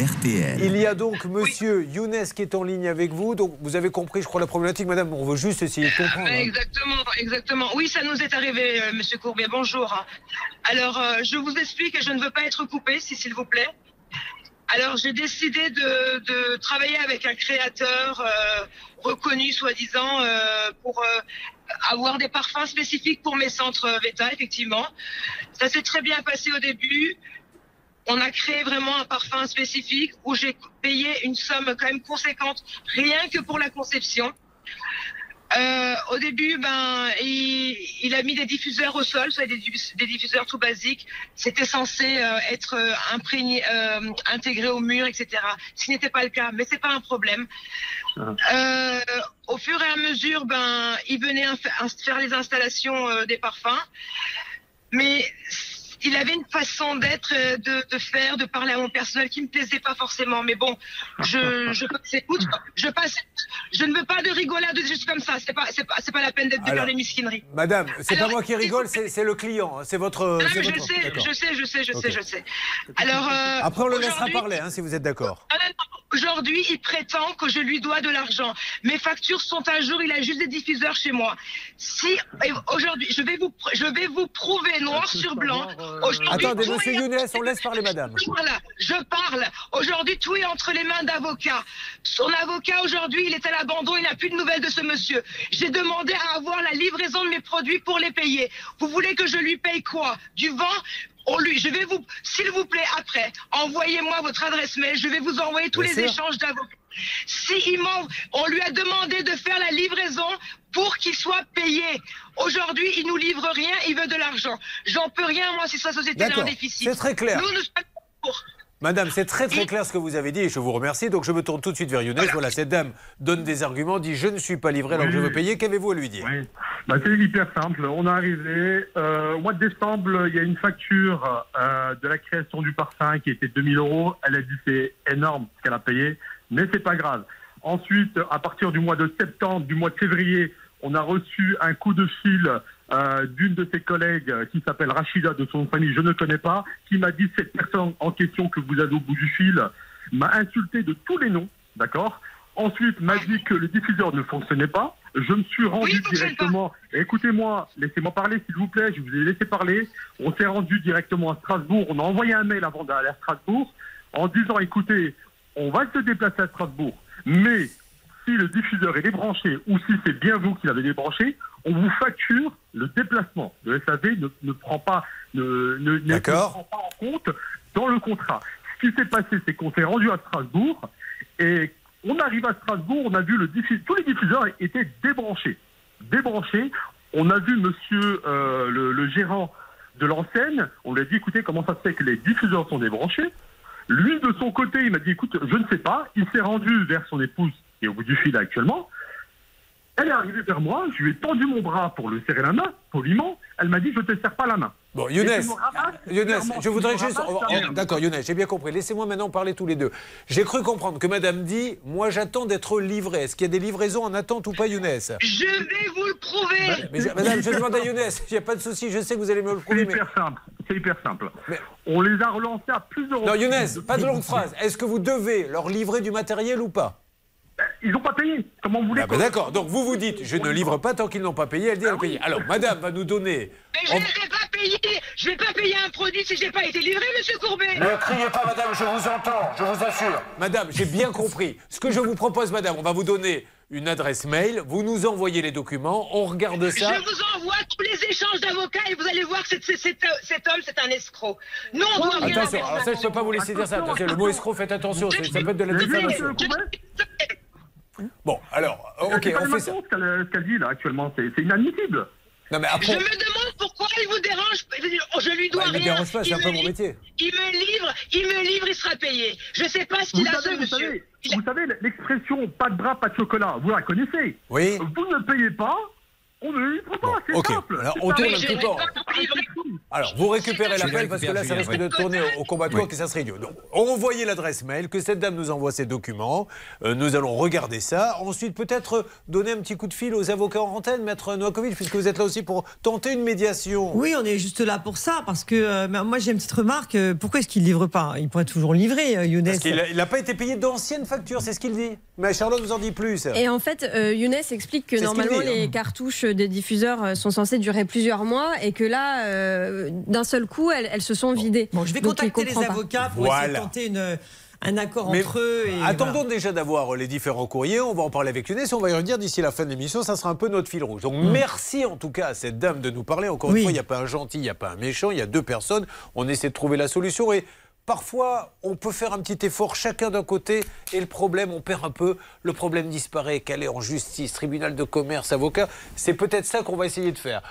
RTL. Il y a donc monsieur Younes qui est en ligne avec vous. Donc vous avez compris, je crois, la problématique, madame. On veut juste essayer de comprendre. hein. Exactement, exactement. Oui, ça nous est arrivé, euh, Monsieur Courbet. Bonjour. Alors, euh, je vous explique et je ne veux pas être coupé, si s'il vous plaît. Alors, j'ai décidé de, de travailler avec un créateur euh, reconnu, soi-disant, euh, pour euh, avoir des parfums spécifiques pour mes centres Veta, effectivement. Ça s'est très bien passé au début. On a créé vraiment un parfum spécifique où j'ai payé une somme quand même conséquente, rien que pour la conception. Euh, au début, ben, il, il a mis des diffuseurs au sol, soit des, diffus- des diffuseurs tout basiques. C'était censé euh, être euh, imprégné, euh, intégré au mur, etc. Ce n'était pas le cas, mais c'est pas un problème. Euh, au fur et à mesure, ben, il venait faire les installations des parfums, mais il avait une façon d'être, euh, de, de faire, de parler à mon personnel qui me plaisait pas forcément. Mais bon, je, je passe écoute, je passe, je ne veux pas de rigolade juste comme ça. C'est pas, c'est pas, c'est pas la peine d'être faire des mesquineries. Madame, c'est pas moi qui rigole, c'est c'est le client. hein. C'est votre. Non, je votre- sais, je sais, je sais, je sais, je sais. Alors, euh, Après, on le laissera parler, hein, si vous êtes d'accord. Ah. Aujourd'hui, il prétend que je lui dois de l'argent. Mes factures sont à jour, il a juste des diffuseurs chez moi. Si aujourd'hui, je vais vous je vais vous prouver noir sur blanc. Aujourd'hui, Attendez, monsieur est- Younes, on laisse parler madame. Voilà, je parle. Aujourd'hui, tout est entre les mains d'avocat. Son avocat, aujourd'hui, il est à l'abandon, il n'a plus de nouvelles de ce monsieur. J'ai demandé à avoir la livraison de mes produits pour les payer. Vous voulez que je lui paye quoi? Du vent? On lui, je vais vous, s'il vous plaît, après, envoyez-moi votre adresse mail, je vais vous envoyer tous Bien les sûr. échanges d'avocats. Si on lui a demandé de faire la livraison pour qu'il soit payé. Aujourd'hui, il nous livre rien, il veut de l'argent. J'en peux rien, moi, si sa société est en déficit. c'est très clair. Nous, nous sommes pour. Madame, c'est très très clair ce que vous avez dit et je vous remercie. Donc je me tourne tout de suite vers Younes. Voilà, cette dame donne des arguments, dit je ne suis pas livré alors que je veux payer. Qu'avez-vous à lui dire? Oui. Bah, c'est hyper simple. On est arrivé. euh, au mois de décembre, il y a une facture euh, de la création du parfum qui était 2000 euros. Elle a dit c'est énorme ce qu'elle a payé, mais c'est pas grave. Ensuite, à partir du mois de septembre, du mois de février, on a reçu un coup de fil euh, d'une de ses collègues euh, qui s'appelle Rachida, de son famille, je ne connais pas, qui m'a dit cette personne en question que vous avez au bout du fil m'a insulté de tous les noms, d'accord? Ensuite, m'a dit que le diffuseur ne fonctionnait pas. Je me suis rendu Oui, directement. Écoutez-moi, laissez-moi parler, s'il vous plaît. Je vous ai laissé parler. On s'est rendu directement à Strasbourg. On a envoyé un mail avant d'aller à Strasbourg en disant écoutez, on va se déplacer à Strasbourg, mais si le diffuseur est débranché ou si c'est bien vous qui l'avez débranché, on vous facture le déplacement. Le SAV ne, ne prend pas ne, ne- ne- prend pas en compte dans le contrat. Ce qui s'est passé, c'est qu'on s'est rendu à Strasbourg et on arrive à Strasbourg, on a vu le diffu- tous les diffuseurs étaient débranchés. Débranchés. On a vu monsieur euh, le, gérant de l'enseigne, on lui a dit écoutez comment ça se fait que les diffuseurs sont débranchés? Lui de son côté, il m'a dit écoute, je ne sais pas. Il s'est rendu vers son épouse qui est au bout du fil actuellement. Elle est arrivée vers moi, je lui ai tendu mon bras pour le serrer la main, poliment. Elle m'a dit je te serre pas la main. Bon, Younes, je voudrais juste. D'accord, Younes, j'ai bien compris. Laissez-moi maintenant parler tous les deux. J'ai cru comprendre que madame dit Moi, j'attends d'être livré. Est-ce qu'il y a des livraisons en attente ou pas, Younes? Je vais vous le prouver. mais je- Madame, je demande à Younes. Il n'y a pas de souci. Je sais que vous allez me le C'est prouver. mais- hyper simple. C'est hyper simple. Mais- On les a relancés à plusieurs Non, reprises. Younes, pas de longue phrase. Est-ce que vous devez leur livrer du matériel ou pas? Ils n'ont pas payé. Comment vous voulez Ah ben D'accord. Donc vous vous dites Je ne livre pas tant qu'ils n'ont pas payé. Elle dit Elle a payé. Alors, madame va nous donner. Mais je ne vais pas payer. Je vais pas payer un produit si j'ai pas été livré, Monsieur Courbet. Ne criez pas, madame, je vous entends, je vous assure. Madame, j'ai bien compris. Ce que je vous propose, madame, on va vous donner une adresse mail, vous nous envoyez les documents, on regarde ça. Je vous envoie tous les échanges d'avocats et vous allez voir que cet, homme, c'est un escroc. Nous, on doit rien Attention, alors ça, je ne peux pas vous laisser dire ça. Attention, le mot escroc, faites attention, ça peut être de la Je diffamation. monsieur Courbet. Bon, alors, ok, on fait ça. ce qu'elle ce qu'elle dit là actuellement. C'est inadmissible. Non, mais Je après. me demande pourquoi il vous dérange. Je lui dois Bah, il me rien. dérange pas, c'est Il un peu me mon livre- métier. Il me livre, il me livre, il sera payé. Je sais pas ce qu'il a, ce vous monsieur. savez, Il a- vous savez l'expression pas de bras, pas de chocolat. Vous la connaissez. Oui. Vous ne payez pas. On ne livre pas, c'est simple. Alors, on tourne Oui, un petit peu. Alors, vous récupérez l'appel parce que là, ça risque de tourner au combattant que ça serait idiot. Donc, envoyez l'adresse mail, que cette dame nous envoie ses documents. Euh, nous allons regarder ça. Ensuite, peut-être donner un petit coup de fil aux avocats en antenne, maître Noakovic, puisque vous êtes là aussi pour tenter une médiation. Oui, on est juste là pour ça, parce que euh, moi j'ai une petite remarque. euh, pourquoi est-ce qu'il livre pas? Il pourrait toujours livrer, euh, Younes. Parce qu'il n'a pas été payé d'anciennes factures, c'est ce qu'il dit. Mais Charlotte vous en dit plus. Et en fait, euh, Younes explique que normalement dit, hein. les cartouches des diffuseurs euh, sont censées durer plusieurs mois et que là, euh, d'un seul coup, elles, elles se sont vidées. Bon, je vais Donc, contacter les pas. avocats pour essayer de tenter une, un accord Mais entre eux. Et Attendons voilà. déjà d'avoir les différents courriers. On va en parler avec Younes. On va y revenir d'ici la fin de l'émission. Ça sera un peu notre fil rouge. Donc merci en tout cas à cette dame de nous parler. Encore Mm. Oui. une fois, il n'y a pas un gentil, il n'y a pas un méchant. Il y a deux personnes. On essaie de trouver la solution. Et parfois, on peut faire un petit effort chacun d'un côté. Et le problème, on perd un peu. Le problème disparaît. Qu'elle en justice, tribunal de commerce, avocat. C'est peut-être ça qu'on va essayer de faire.